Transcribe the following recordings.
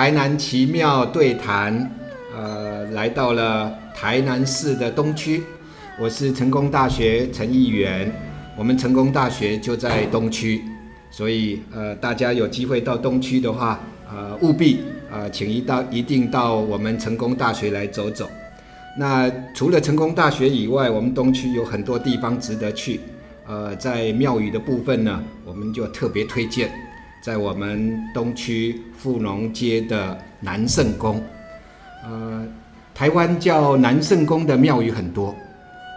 台南奇妙对谈，呃，来到了台南市的东区。我是成功大学陈议员，我们成功大学就在东区，所以呃，大家有机会到东区的话，呃，务必呃，请一到一定到我们成功大学来走走。那除了成功大学以外，我们东区有很多地方值得去。呃，在庙宇的部分呢，我们就特别推荐，在我们东区富农街的南圣宫。呃，台湾叫南圣宫的庙宇很多。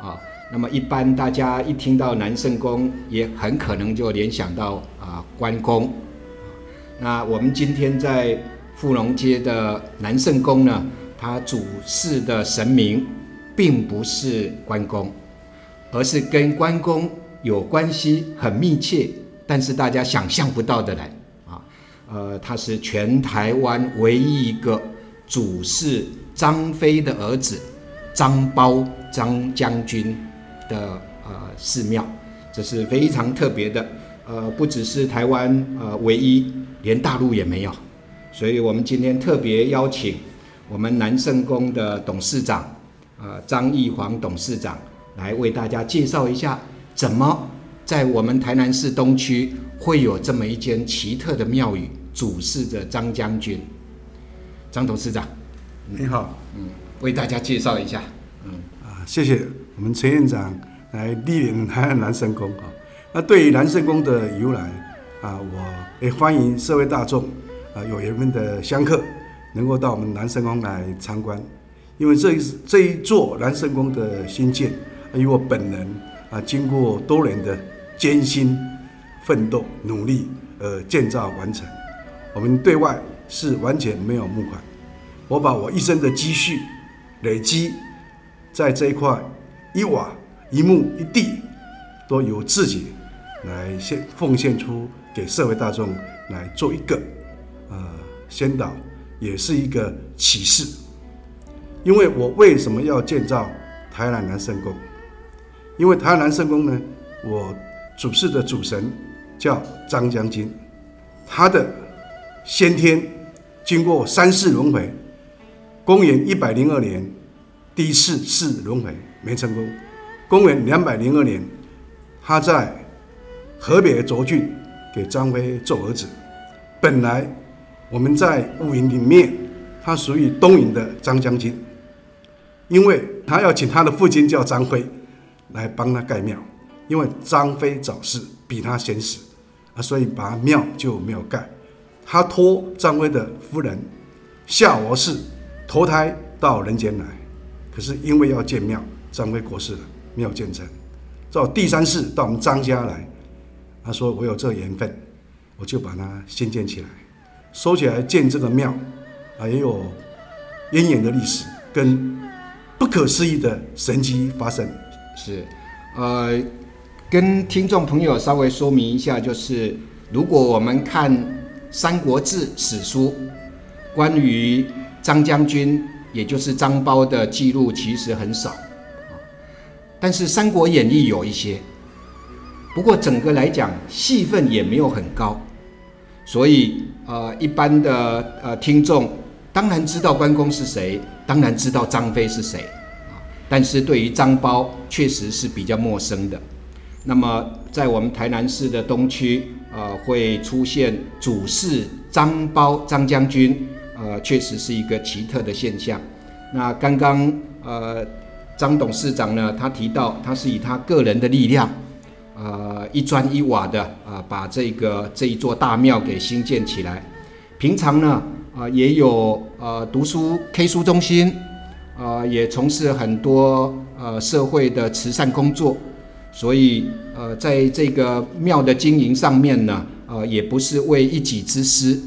啊，那么一般大家一听到南圣宫，也很可能就联想到啊关公。那我们今天在富农街的南圣宫呢，它主事的神明，并不是关公，而是跟关公有关系很密切，但是大家想象不到的人啊。呃，他是全台湾唯一一个主事张飞的儿子。张苞张将军的呃寺庙，这是非常特别的，呃，不只是台湾呃唯一，连大陆也没有，所以我们今天特别邀请我们南圣宫的董事长，呃张义煌董事长来为大家介绍一下，怎么在我们台南市东区会有这么一间奇特的庙宇，主事着张将军。张董事长，你好，嗯。为大家介绍一下，嗯啊，谢谢我们陈院长来莅临台南南圣宫啊。那对于南圣宫的由来啊，我也欢迎社会大众啊有缘分的香客能够到我们南圣宫来参观，因为这一这一座南圣宫的新建，以我本人啊经过多年的艰辛奋斗努力呃建造完成，我们对外是完全没有募款，我把我一生的积蓄。累积在这一块一瓦一木一地，都由自己来献奉献出给社会大众来做一个呃先导，也是一个启示。因为我为什么要建造台南南圣宫？因为台南圣宫呢，我主事的主神叫张将军，他的先天经过三世轮回。公元一百零二年，第一次试轮回没成功。公元两百零二年，他在河北涿郡给张飞做儿子。本来我们在雾营里面，他属于东营的张将军，因为他要请他的父亲叫张飞来帮他盖庙，因为张飞早逝比他先死啊，所以把庙就没有盖。他托张飞的夫人夏娥氏。投胎到人间来，可是因为要建庙，张飞过世了，没有建成。到第三世到我们张家来，他说我有这缘分，我就把它先建起来，收起来建这个庙，啊，也有渊源的历史跟不可思议的神迹发生。是，呃，跟听众朋友稍微说明一下，就是如果我们看《三国志》史书，关于张将军，也就是张苞的记录其实很少，但是《三国演义》有一些。不过整个来讲，戏份也没有很高，所以呃，一般的呃听众当然知道关公是谁，当然知道张飞是谁，但是对于张苞确实是比较陌生的。那么在我们台南市的东区，呃，会出现主事张苞张将军。呃，确实是一个奇特的现象。那刚刚呃，张董事长呢，他提到他是以他个人的力量，呃，一砖一瓦的啊，把这个这一座大庙给兴建起来。平常呢，啊，也有呃读书 K 书中心，啊，也从事很多呃社会的慈善工作。所以呃，在这个庙的经营上面呢，呃，也不是为一己之私，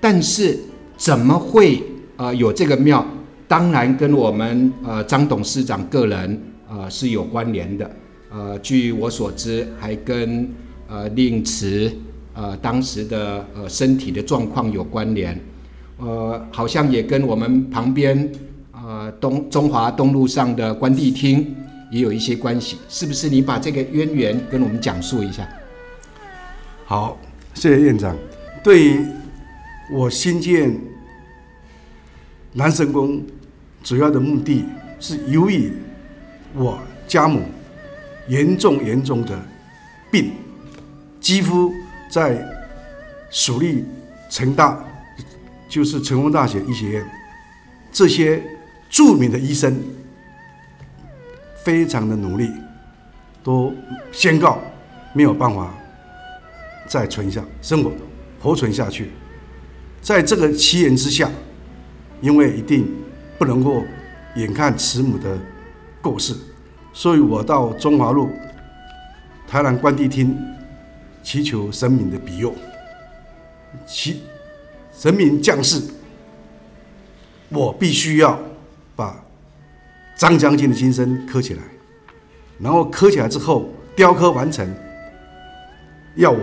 但是。怎么会呃有这个庙？当然跟我们呃张董事长个人呃是有关联的。呃，据我所知，还跟呃令慈呃当时的呃身体的状况有关联。呃，好像也跟我们旁边呃东中华东路上的关帝厅也有一些关系。是不是？你把这个渊源跟我们讲述一下。好，谢谢院长。对于我新建南神宫主要的目的是由于我家母严重严重的病，几乎在蜀立成大，就是成功大学医学院这些著名的医生，非常的努力，都宣告没有办法再存下生活活存下去。在这个奇缘之下，因为一定不能够眼看慈母的过世，所以我到中华路台南关帝厅祈求神明的庇佑，祈神明降世，我必须要把张将军的金身刻起来，然后刻起来之后雕刻完成，要我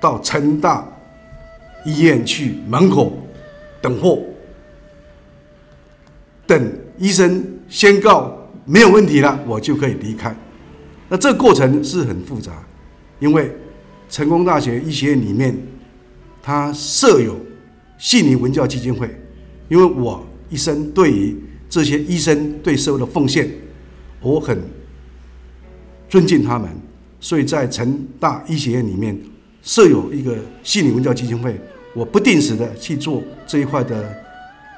到成大。医院去门口等货，等医生宣告没有问题了，我就可以离开。那这个过程是很复杂，因为成功大学医学院里面，它设有信尼文教基金会，因为我医生对于这些医生对社会的奉献，我很尊敬他们，所以在成大医学院里面设有一个心理文教基金会。我不定时的去做这一块的，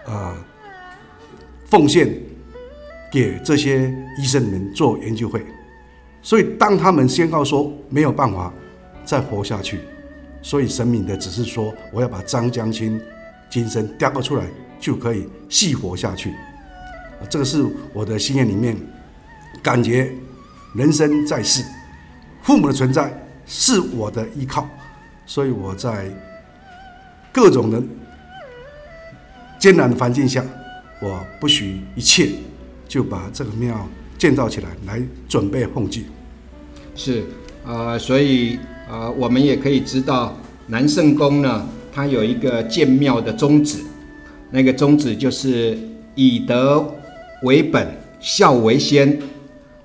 呃，奉献给这些医生们做研究会，所以当他们宣告说没有办法再活下去，所以神明的只是说我要把张将军精神雕刻出来就可以细活下去，这个是我的心愿里面感觉人生在世，父母的存在是我的依靠，所以我在。各种的艰难的环境下，我不许一切，就把这个庙建造起来，来准备奉祭。是，呃，所以呃，我们也可以知道南圣宫呢，它有一个建庙的宗旨，那个宗旨就是以德为本，孝为先，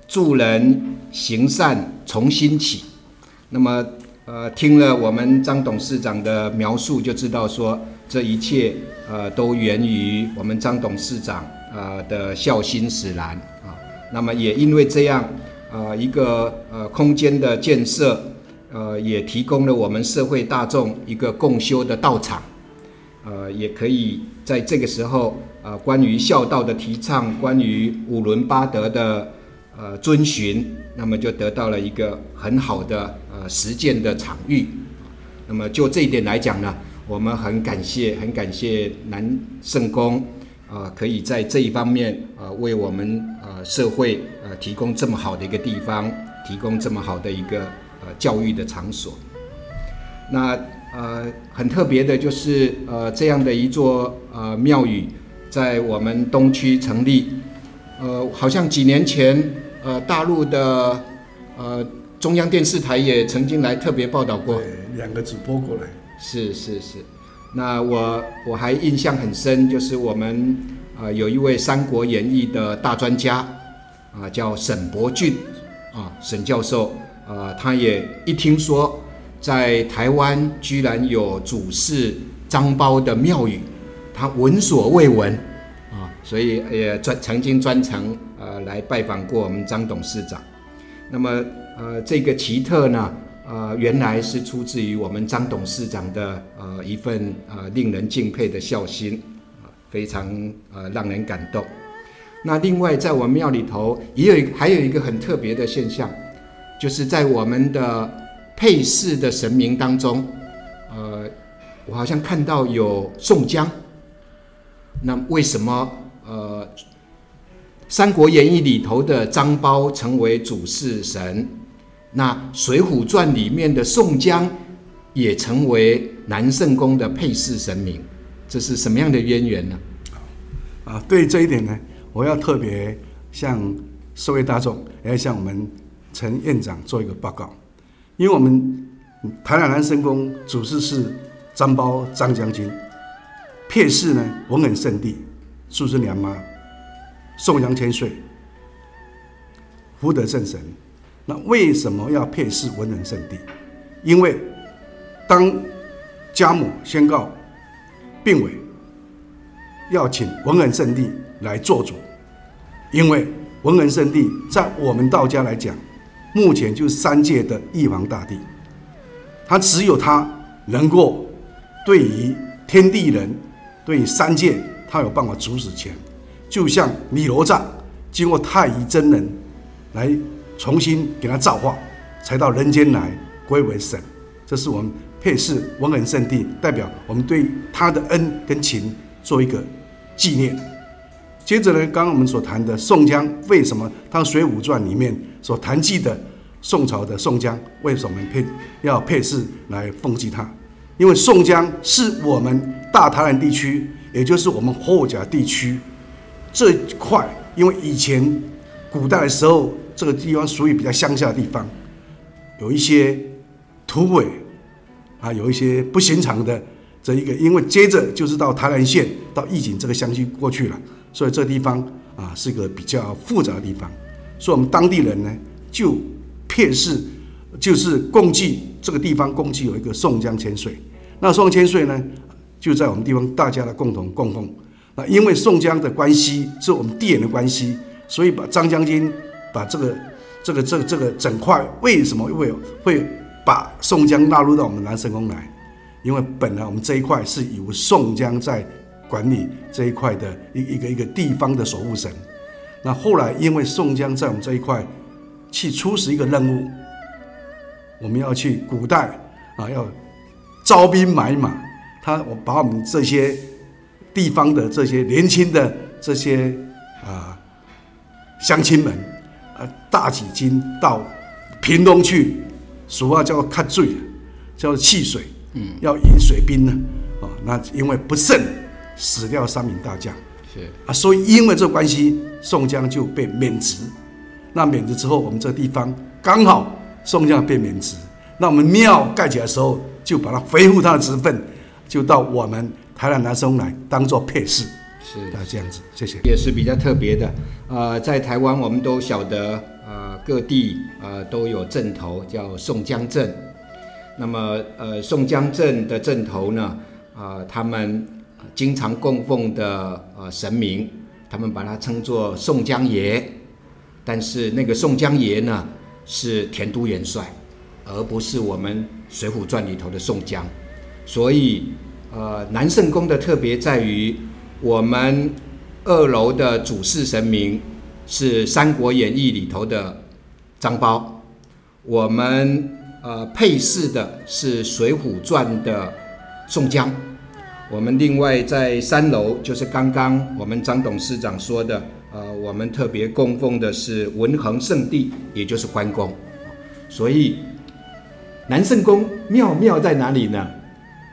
助人行善从心起。那么。呃，听了我们张董事长的描述，就知道说这一切呃都源于我们张董事长呃的孝心使然啊。那么也因为这样，呃一个呃空间的建设，呃也提供了我们社会大众一个共修的道场，呃也可以在这个时候呃关于孝道的提倡，关于五伦八德的呃遵循，那么就得到了一个很好的呃。实践的场域，那么就这一点来讲呢，我们很感谢，很感谢南圣宫，啊，可以在这一方面啊，为我们呃社会呃提供这么好的一个地方，提供这么好的一个呃教育的场所。那呃很特别的就是呃这样的一座呃庙宇，在我们东区成立，呃，好像几年前呃大陆的呃。中央电视台也曾经来特别报道过，两个主播过来。是是是，那我我还印象很深，就是我们啊有一位《三国演义》的大专家啊，叫沈伯俊啊，沈教授啊，他也一听说在台湾居然有主事张苞的庙宇，他闻所未闻啊，所以也专曾经专程呃来拜访过我们张董事长，那么。呃，这个奇特呢，呃，原来是出自于我们张董事长的呃一份呃令人敬佩的孝心，啊，非常呃让人感动。那另外在我们庙里头也有一还有一个很特别的现象，就是在我们的配饰的神明当中，呃，我好像看到有宋江。那为什么呃《三国演义》里头的张苞成为主事神？那《水浒传》里面的宋江也成为南圣宫的配饰神明，这是什么样的渊源呢？啊，对这一点呢，我要特别向社会大众，也要向我们陈院长做一个报告，因为我们台南南生宫主事是张苞张将军，配饰呢文人圣地，苏生娘妈，宋江千岁，福德正神。那为什么要配饰文人圣地？因为当家母宣告病危，要请文恩圣地来做主，因为文恩圣地在我们道家来讲，目前就是三界的玉皇大帝，他只有他能够对于天地人、对于三界，他有办法主使权，就像弥罗藏经过太乙真人来重新给他造化，才到人间来归为神。这是我们配饰文恩圣地，代表我们对他的恩跟情做一个纪念。接着呢，刚刚我们所谈的宋江，为什么他《水浒传》里面所谈及的宋朝的宋江，为什么配要配饰来奉祭他？因为宋江是我们大台南地区，也就是我们后甲地区这块，因为以前古代的时候，这个地方属于比较乡下的地方，有一些土匪啊，有一些不寻常的这一个，因为接着就是到台南县到义井这个乡区过去了。所以这地方啊是个比较复杂的地方，所以我们当地人呢就骗是就是共计这个地方共计有一个宋江千岁，那宋江千岁呢就在我们地方大家的共同供奉。那因为宋江的关系是我们地缘的关系，所以把张将军把这个这个这个这个整块为什么会会把宋江纳入到我们南神宫来？因为本来我们这一块是由宋江在。管理这一块的一一个一个地方的守护神，那后来因为宋江在我们这一块去出使一个任务，我们要去古代啊，要招兵买马，他我把我们这些地方的这些年轻的这些啊乡亲们啊，大几斤到屏东去，俗话叫看醉，叫汽水，嗯，要饮水兵呢，啊，那因为不慎。死掉三名大将，是啊，所以因为这关系，宋江就被免职。那免职之后，我们这个地方刚好宋江被免职，那我们庙盖起来的时候，就把它恢复他的职分，就到我们台南南松来当做配饰。是啊，这样子，谢谢。也是比较特别的。呃，在台湾我们都晓得，呃，各地呃都有镇头叫宋江镇。那么，呃，宋江镇的镇头呢，啊，他们。经常供奉的呃神明，他们把它称作宋江爷，但是那个宋江爷呢是田都元帅，而不是我们《水浒传》里头的宋江。所以呃南圣宫的特别在于，我们二楼的主事神明是《三国演义》里头的张苞，我们呃配饰的是《水浒传》的宋江。我们另外在三楼，就是刚刚我们张董事长说的，呃，我们特别供奉的是文衡圣地，也就是关公。所以南圣宫妙妙在哪里呢？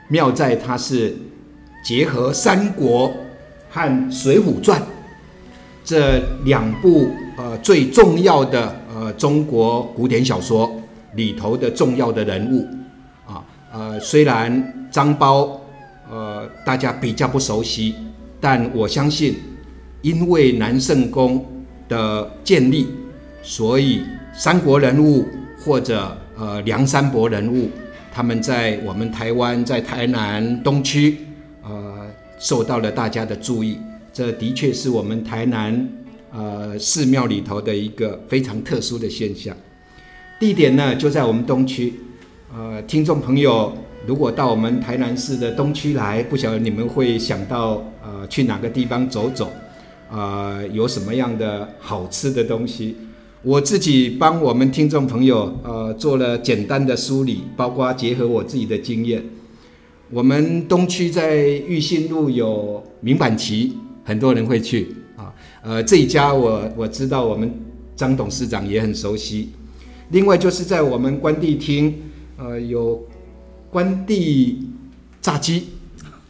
妙在它是结合三国和水浒传这两部呃最重要的呃中国古典小说里头的重要的人物啊，呃，虽然张苞。大家比较不熟悉，但我相信，因为南圣宫的建立，所以三国人物或者呃梁山伯人物，他们在我们台湾，在台南东区，呃，受到了大家的注意。这的确是我们台南呃寺庙里头的一个非常特殊的现象。地点呢，就在我们东区。呃，听众朋友。如果到我们台南市的东区来，不晓得你们会想到呃去哪个地方走走，啊有什么样的好吃的东西？我自己帮我们听众朋友呃做了简单的梳理，包括结合我自己的经验。我们东区在玉信路有明板旗，很多人会去啊。呃这一家我我知道，我们张董事长也很熟悉。另外就是在我们关帝厅，呃有。关帝炸鸡，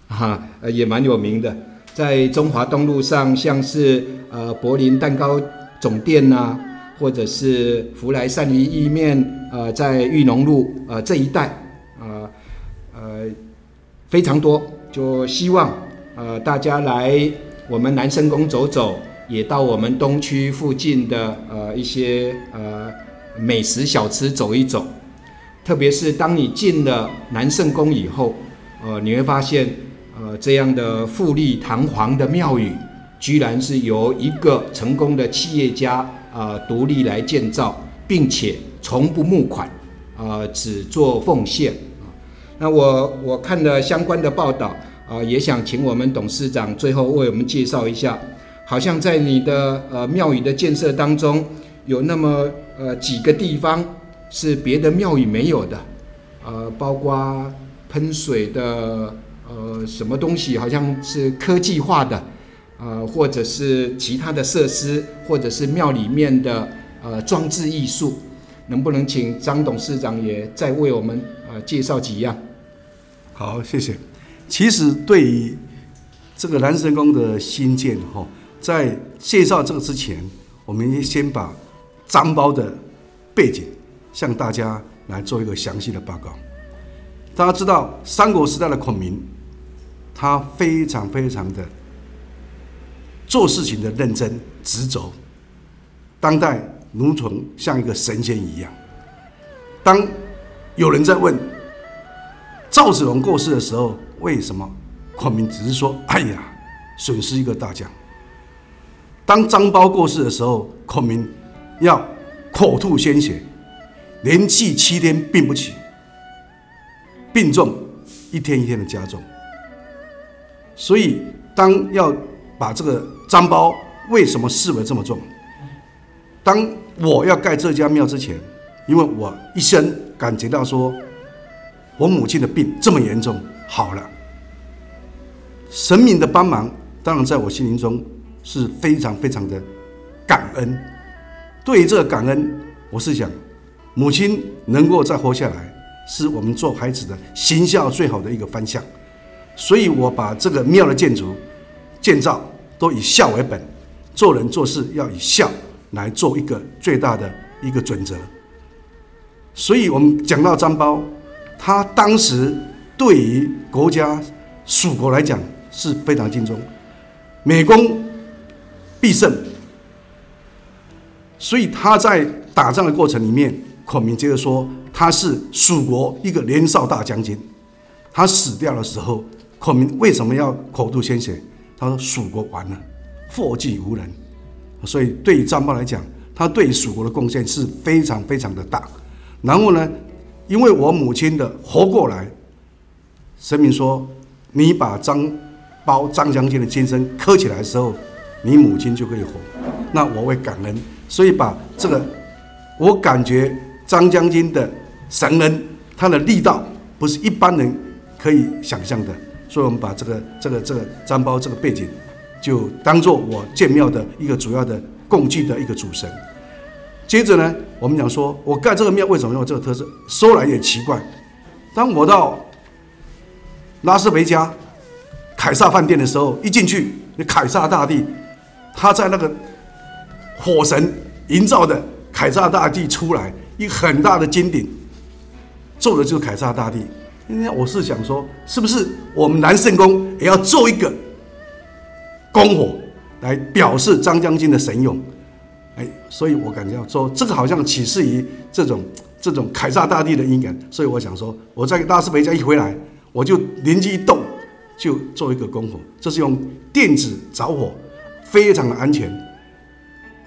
哈，呃，也蛮有名的，在中华东路上，像是呃柏林蛋糕总店呐，或者是福来鳝鱼意面，呃，在玉龙路呃这一带，呃，呃，非常多，就希望呃大家来我们南生宫走走，也到我们东区附近的呃一些呃美食小吃走一走。特别是当你进了南圣宫以后，呃，你会发现，呃，这样的富丽堂皇的庙宇，居然是由一个成功的企业家啊独立来建造，并且从不募款，啊只做奉献。那我我看了相关的报道啊，也想请我们董事长最后为我们介绍一下，好像在你的呃庙宇的建设当中，有那么呃几个地方是别的庙宇没有的，呃，包括喷水的。呃，什么东西好像是科技化的，呃，或者是其他的设施，或者是庙里面的呃装置艺术，能不能请张董事长也再为我们呃介绍几样？好，谢谢。其实对于这个南神宫的新建哈，在介绍这个之前，我们先把张包的背景向大家来做一个详细的报告。大家知道三国时代的孔明。他非常非常的做事情的认真执着，当代如同像一个神仙一样。当有人在问赵子龙过世的时候，为什么孔明只是说“哎呀，损失一个大将”？当张苞过世的时候，孔明要口吐鲜血，连续七天病不起，病重一天一天的加重。所以，当要把这个张包为什么视为这么重？当我要盖这家庙之前，因为我一生感觉到说，我母亲的病这么严重，好了，神明的帮忙，当然在我心灵中是非常非常的感恩。对于这个感恩，我是想，母亲能够再活下来，是我们做孩子的行孝最好的一个方向。所以我把这个庙的建筑建造都以孝为本，做人做事要以孝来做一个最大的一个准则。所以我们讲到张苞，他当时对于国家蜀国来讲是非常敬重，美攻必胜，所以他在打仗的过程里面，孔明接着说他是蜀国一个年少大将军，他死掉的时候。孔明为什么要口吐鲜血？他说：“蜀国完了，祸及无人。”所以对于张苞来讲，他对蜀国的贡献是非常非常的大。然后呢，因为我母亲的活过来，神明说：“你把张苞张将军的金身磕起来的时候，你母亲就可以活。”那我会感恩，所以把这个，我感觉张将军的神恩，他的力道不是一般人可以想象的。所以，我们把这个、这个、这个张苞这个背景，就当做我建庙的一个主要的供祭的一个主神。接着呢，我们讲说，我盖这个庙为什么有这个特色？说来也奇怪，当我到拉斯维加凯撒饭店的时候，一进去，那凯撒大帝，他在那个火神营造的凯撒大帝出来，一个很大的金顶，做的就是凯撒大帝。今天我是想说，是不是我们南圣宫也要做一个篝火来表示张将军的神勇？哎，所以我感觉说，这个好像启示于这种这种凯撒大帝的英感。所以我想说，我在拉斯维加一回来，我就灵机一动，就做一个篝火。这是用电子着火，非常的安全，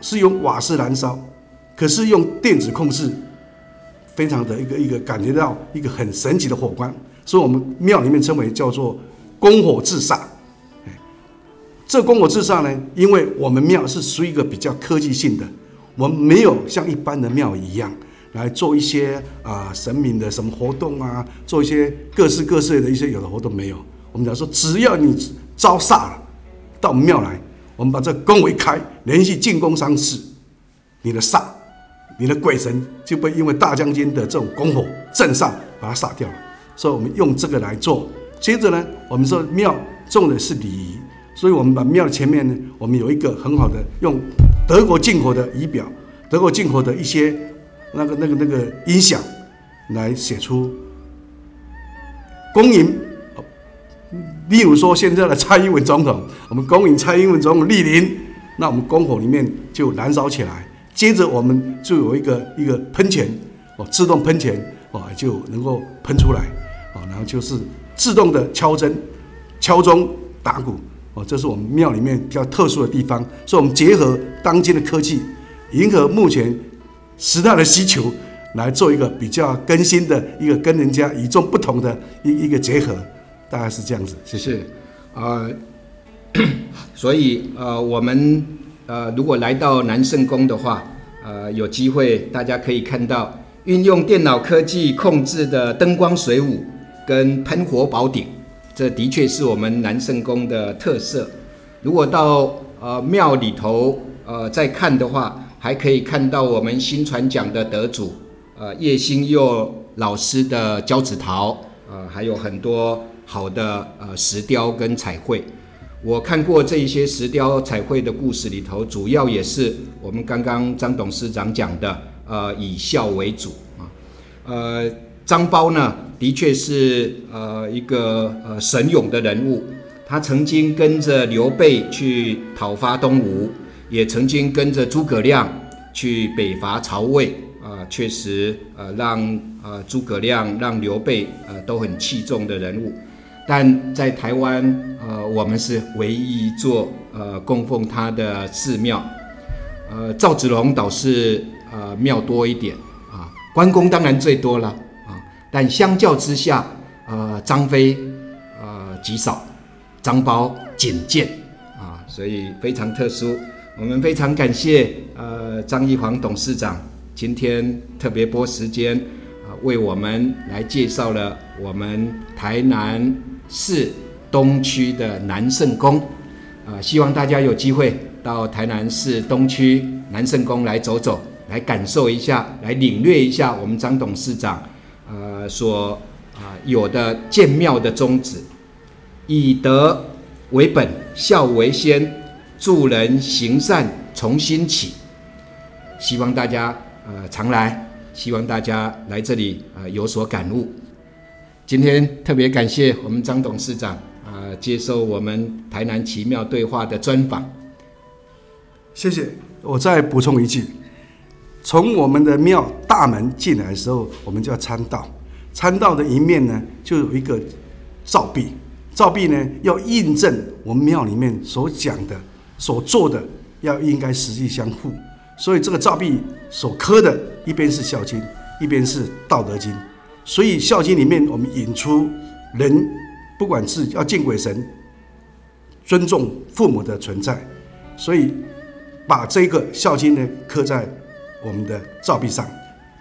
是用瓦斯燃烧，可是用电子控制。非常的一个一个感觉到一个很神奇的火光，所以我们庙里面称为叫做篝火自杀。这篝火自杀呢，因为我们庙是属于一个比较科技性的，我们没有像一般的庙一样来做一些啊神明的什么活动啊，做一些各式各式的一些有的活动没有。我们讲说，只要你招煞了，到庙来，我们把这宫一开，连续进宫三次，你的煞。你的鬼神就被因为大将军的这种拱火镇上，把它杀掉了。所以我们用这个来做。接着呢，我们说庙重的是礼仪，所以我们把庙前面呢，我们有一个很好的用德国进口的仪表，德国进口的一些那个那个那个音响来写出恭迎。例如说现在的蔡英文总统，我们恭迎蔡英文总统莅临，那我们篝火里面就燃烧起来。接着我们就有一个一个喷泉哦，自动喷泉哦，就能够喷出来哦，然后就是自动的敲针，敲钟打鼓哦，这是我们庙里面比较特殊的地方。所以，我们结合当今的科技，迎合目前时代的需求，来做一个比较更新的一个跟人家与众不同的一一个结合，大概是这样子。谢谢。啊，所以呃，我们呃，如果来到南圣宫的话，呃，有机会大家可以看到运用电脑科技控制的灯光水舞跟喷火宝顶，这的确是我们南圣宫的特色。如果到呃庙里头呃再看的话，还可以看到我们新传奖的得主呃叶新佑老师的交趾陶，呃，还有很多好的呃石雕跟彩绘。我看过这一些石雕彩绘的故事里头，主要也是我们刚刚张董事长讲的，呃，以孝为主啊。呃，张苞呢，的确是呃一个呃神勇的人物，他曾经跟着刘备去讨伐东吴，也曾经跟着诸葛亮去北伐曹魏啊，确实呃让呃诸葛亮、让刘备呃都很器重的人物。但在台湾，呃，我们是唯一一座呃供奉他的寺庙，呃，赵子龙倒是呃庙多一点啊，关公当然最多了啊，但相较之下，呃，张飞呃极少，张苞仅见啊，所以非常特殊。我们非常感谢呃张一煌董事长今天特别拨时间，为我们来介绍了我们台南。是东区的南圣宫，啊，希望大家有机会到台南市东区南圣宫来走走，来感受一下，来领略一下我们张董事长，呃，所啊有的建庙的宗旨，以德为本，孝为先，助人行善，从心起。希望大家呃常来，希望大家来这里呃有所感悟。今天特别感谢我们张董事长啊，接受我们台南奇妙对话的专访。谢谢。我再补充一句：从我们的庙大门进来的时候，我们叫参道。参道的一面呢，就有一个照壁。照壁呢，要印证我们庙里面所讲的、所做的，要应该实际相符。所以这个照壁所刻的，一边是《孝经》，一边是《道德经》。所以《孝经》里面，我们引出人，不管是要敬鬼神、尊重父母的存在，所以把这个《孝经》呢刻在我们的照壁上。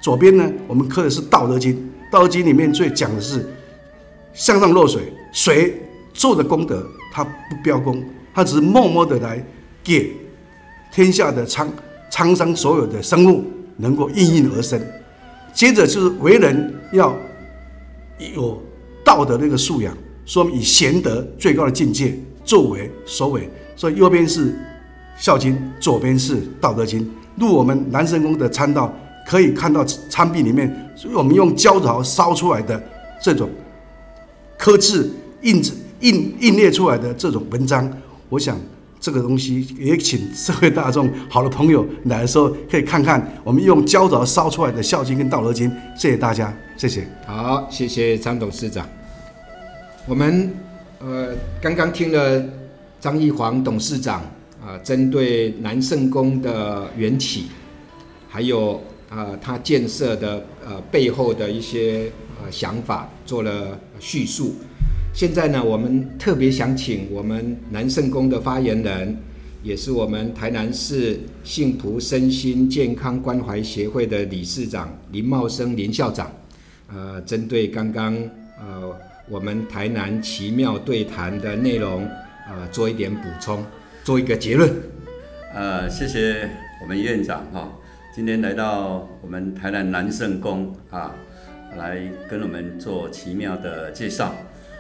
左边呢，我们刻的是《道德经》，《道德经》里面最讲的是向上落水，水做的功德，他不标功，他只是默默的来给天下的苍苍生所有的生物能够应运而生。接着就是为人要有道德那个素养，说明以贤德最高的境界作为首尾。所以右边是《孝经》，左边是《道德经》。入我们南神宫的参道，可以看到参壁里面，我们用焦陶烧出来的这种刻字印字印印列出来的这种文章，我想。这个东西也请社会大众好的朋友来的时候，可以看看我们用焦陶烧出来的《孝经》跟《道德经》。谢谢大家，谢谢。好，谢谢张董事长。我们呃刚刚听了张义煌董事长啊，针对南圣宫的缘起，还有啊他建设的呃背后的一些呃想法，做了叙述。现在呢，我们特别想请我们南圣宫的发言人，也是我们台南市幸福身心健康关怀协会的理事长林茂生林校长，呃，针对刚刚呃我们台南奇妙对谈的内容，呃，做一点补充，做一个结论。呃，谢谢我们院长哈，今天来到我们台南南圣宫啊，来跟我们做奇妙的介绍。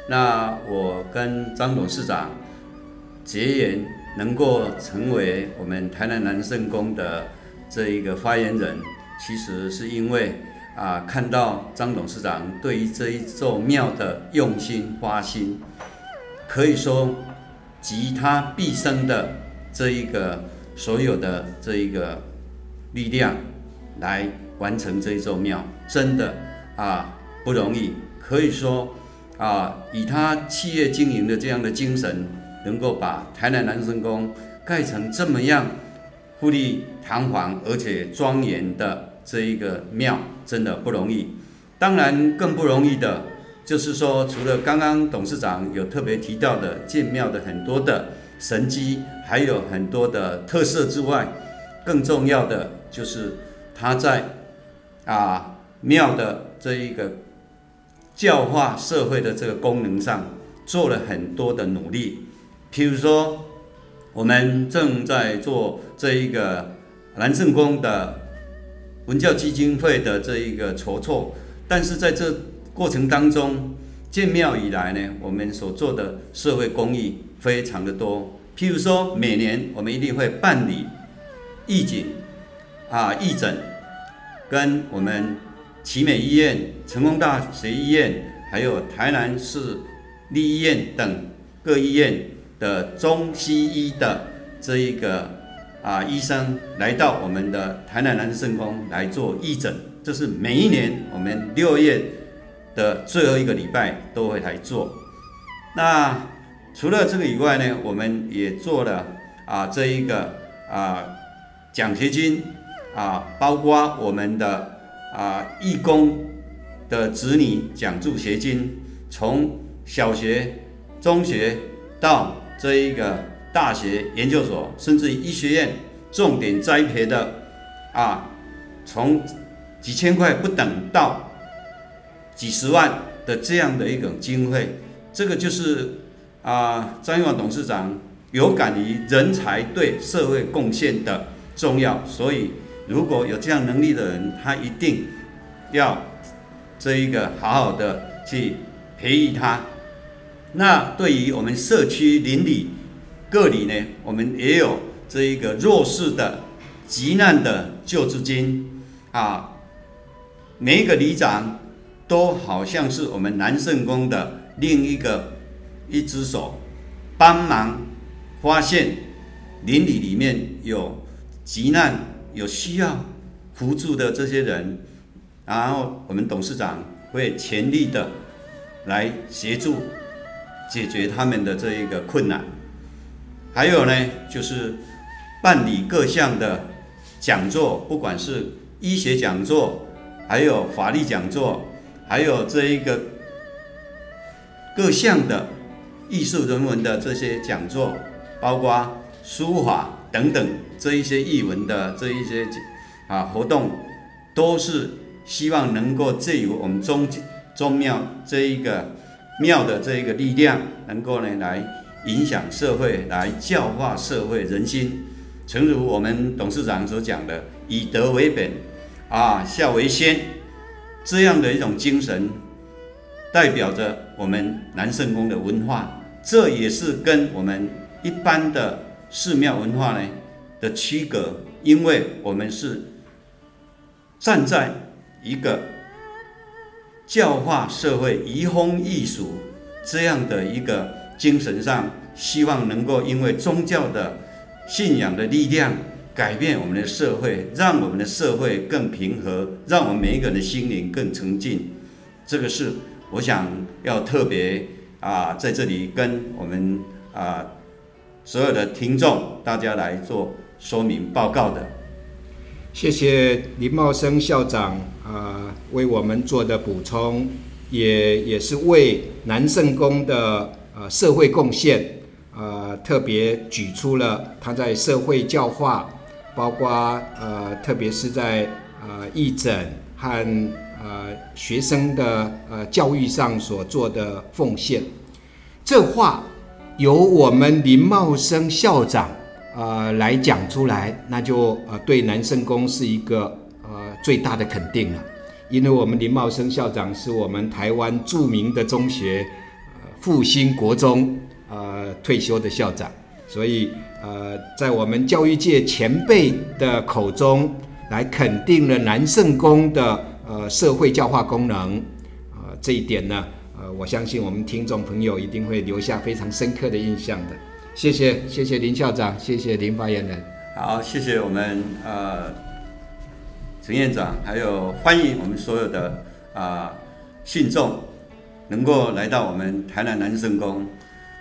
那我跟张董事长结缘，能够成为我们台南南圣宫的这一个发言人，其实是因为啊，看到张董事长对于这一座庙的用心花心，可以说集他毕生的这一个所有的这一个力量来完成这一座庙，真的啊不容易，可以说。啊，以他企业经营的这样的精神，能够把台南南生宫盖成这么样富丽堂皇而且庄严的这一个庙，真的不容易。当然，更不容易的就是说，除了刚刚董事长有特别提到的建庙的很多的神机，还有很多的特色之外，更重要的就是他在啊庙的这一个。教化社会的这个功能上做了很多的努力，譬如说，我们正在做这一个南圣宫的文教基金会的这一个筹措，但是在这过程当中，建庙以来呢，我们所做的社会公益非常的多，譬如说，每年我们一定会办理义诊啊义诊，跟我们。奇美医院、成功大学医院，还有台南市立医院等各医院的中西医的这一个啊医生来到我们的台南南圣宫来做义诊，这是每一年我们六月的最后一个礼拜都会来做。那除了这个以外呢，我们也做了啊这一个啊奖学金啊，包括我们的。啊，义工的子女奖助学金，从小学、中学到这一个大学、研究所，甚至医学院，重点栽培的啊，从几千块不等到几十万的这样的一种经费，这个就是啊，张玉华董事长有感于人才对社会贡献的重要，所以。如果有这样能力的人，他一定要这一个好好的去培育他。那对于我们社区邻里各里呢，我们也有这一个弱势的急难的救助金啊。每一个里长都好像是我们南圣宫的另一个一只手，帮忙发现邻里里面有急难。有需要扶助的这些人，然后我们董事长会全力的来协助解决他们的这一个困难。还有呢，就是办理各项的讲座，不管是医学讲座，还有法律讲座，还有这一个各项的艺术人文的这些讲座，包括书法。等等，这一些译文的这一些啊活动，都是希望能够借由我们宗宗庙这一个庙的这一个力量，能够呢来影响社会，来教化社会人心。诚如我们董事长所讲的，以德为本，啊孝为先，这样的一种精神，代表着我们南圣宫的文化。这也是跟我们一般的。寺庙文化呢的区隔，因为我们是站在一个教化社会、移风易俗这样的一个精神上，希望能够因为宗教的信仰的力量，改变我们的社会，让我们的社会更平和，让我们每一个人的心灵更沉静。这个是我想要特别啊，在这里跟我们啊。所有的听众，大家来做说明报告的。谢谢林茂生校长啊，为我们做的补充，也也是为南圣宫的呃社会贡献啊，特别举出了他在社会教化，包括呃，特别是在呃义诊和呃学生的呃教育上所做的奉献。这话。由我们林茂生校长，呃，来讲出来，那就呃对南圣宫是一个呃最大的肯定了，因为我们林茂生校长是我们台湾著名的中学，呃复兴国中呃退休的校长，所以呃在我们教育界前辈的口中来肯定了南圣宫的呃社会教化功能，呃这一点呢。我相信我们听众朋友一定会留下非常深刻的印象的。谢谢谢谢林校长，谢谢林发言人。好，谢谢我们呃陈院长，还有欢迎我们所有的啊信众能够来到我们台南南圣宫，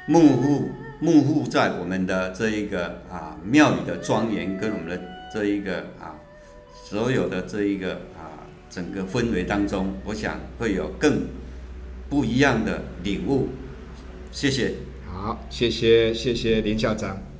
幕布幕布在我们的这一个啊庙宇的庄严跟我们的这一个啊所有的这一个啊整个氛围当中，我想会有更。不一样的领悟。谢谢。好谢谢谢谢林校长。